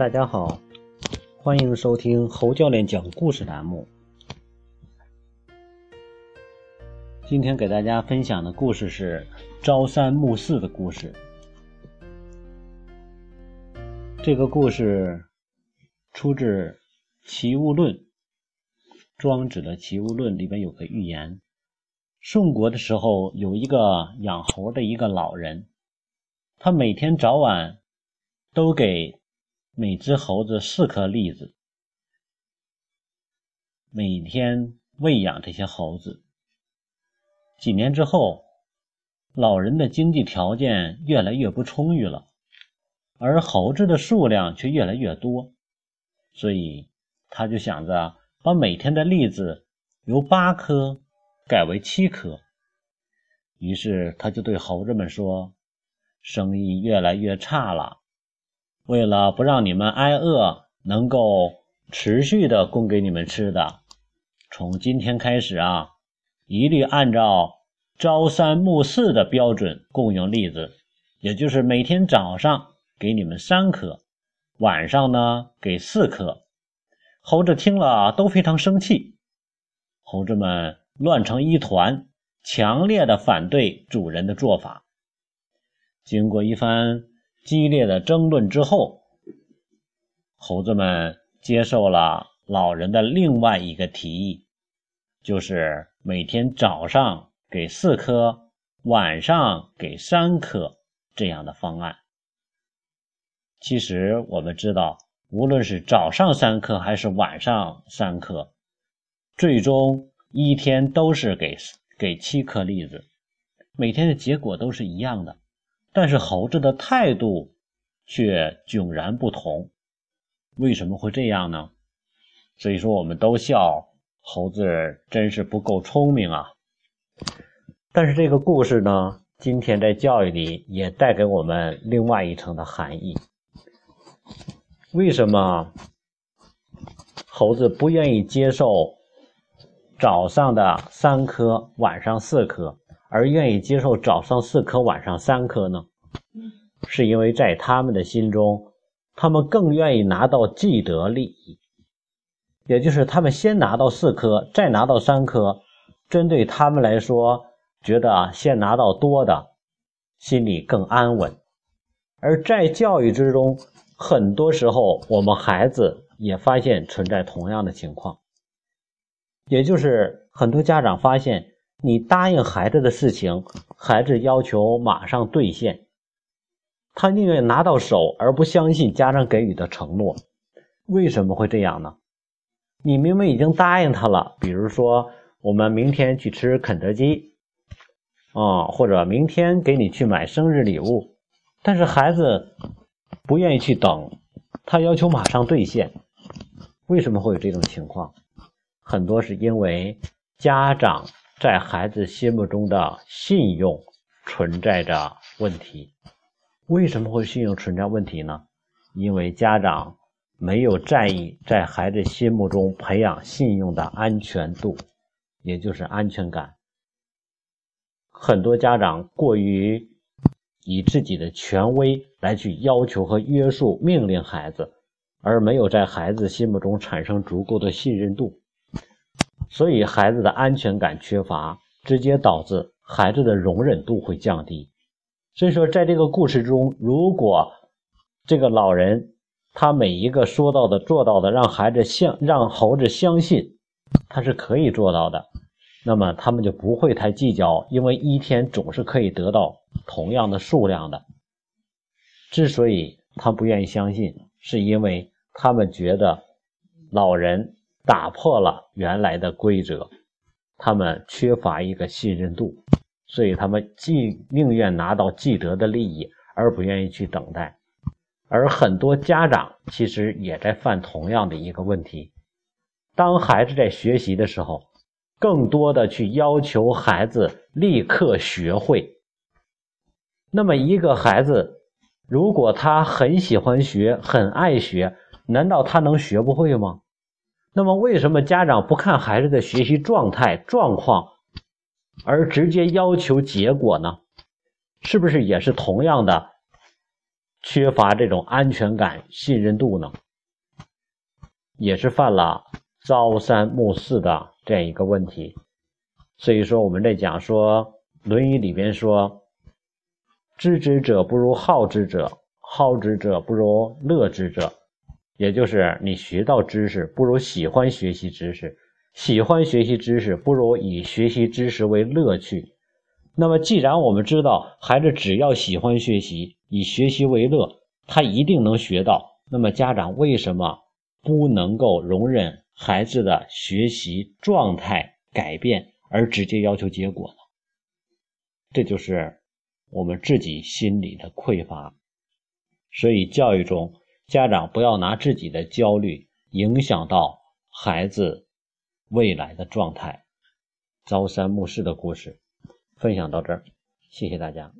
大家好，欢迎收听侯教练讲故事栏目。今天给大家分享的故事是朝三暮四的故事。这个故事出自《齐物论》，庄子的《齐物论》里边有个寓言：宋国的时候，有一个养猴的一个老人，他每天早晚都给每只猴子四颗栗子，每天喂养这些猴子。几年之后，老人的经济条件越来越不充裕了。而猴子的数量却越来越多，所以他就想着把每天的栗子由八颗改为七颗。于是他就对猴子们说：“生意越来越差了，为了不让你们挨饿，能够持续的供给你们吃的，从今天开始啊，一律按照朝三暮四的标准供应栗子，也就是每天早上。”给你们三颗，晚上呢给四颗。猴子听了都非常生气，猴子们乱成一团，强烈的反对主人的做法。经过一番激烈的争论之后，猴子们接受了老人的另外一个提议，就是每天早上给四颗，晚上给三颗这样的方案。其实我们知道，无论是早上三颗还是晚上三颗，最终一天都是给给七颗栗子，每天的结果都是一样的。但是猴子的态度却迥然不同，为什么会这样呢？所以说，我们都笑猴子真是不够聪明啊。但是这个故事呢，今天在教育里也带给我们另外一层的含义。为什么猴子不愿意接受早上的三颗，晚上四颗，而愿意接受早上四颗，晚上三颗呢？是因为在他们的心中，他们更愿意拿到既得利益，也就是他们先拿到四颗，再拿到三颗，针对他们来说，觉得先拿到多的，心里更安稳。而在教育之中，很多时候，我们孩子也发现存在同样的情况，也就是很多家长发现，你答应孩子的事情，孩子要求马上兑现，他宁愿拿到手，而不相信家长给予的承诺。为什么会这样呢？你明明已经答应他了，比如说我们明天去吃肯德基，啊，或者明天给你去买生日礼物，但是孩子。不愿意去等，他要求马上兑现。为什么会有这种情况？很多是因为家长在孩子心目中的信用存在着问题。为什么会信用存在问题呢？因为家长没有在意在孩子心目中培养信用的安全度，也就是安全感。很多家长过于。以自己的权威来去要求和约束、命令孩子，而没有在孩子心目中产生足够的信任度，所以孩子的安全感缺乏，直接导致孩子的容忍度会降低。所以说，在这个故事中，如果这个老人他每一个说到的、做到的，让孩子相让猴子相信他是可以做到的。那么他们就不会太计较，因为一天总是可以得到同样的数量的。之所以他不愿意相信，是因为他们觉得老人打破了原来的规则，他们缺乏一个信任度，所以他们既宁愿拿到既得的利益，而不愿意去等待。而很多家长其实也在犯同样的一个问题：当孩子在学习的时候。更多的去要求孩子立刻学会。那么，一个孩子如果他很喜欢学、很爱学，难道他能学不会吗？那么，为什么家长不看孩子的学习状态、状况，而直接要求结果呢？是不是也是同样的缺乏这种安全感、信任度呢？也是犯了朝三暮四的这样一个问题。所以说，我们在讲说《论语》里边说：“知之者不如好之者，好之者不如乐之者。”也就是你学到知识，不如喜欢学习知识；喜欢学习知识，不如以学习知识为乐趣。那么，既然我们知道孩子只要喜欢学习，以学习为乐，他一定能学到。那么，家长为什么不能够容忍孩子的学习状态改变，而直接要求结果呢？这就是我们自己心里的匮乏。所以，教育中。家长不要拿自己的焦虑影响到孩子未来的状态。朝三暮四的故事分享到这儿，谢谢大家。